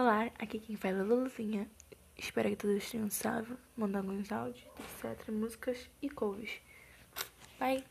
Olá, aqui quem fala é Luluzinha. Espero que todos tenham salvo, mandando alguns áudios, etc, músicas e covers. Bye!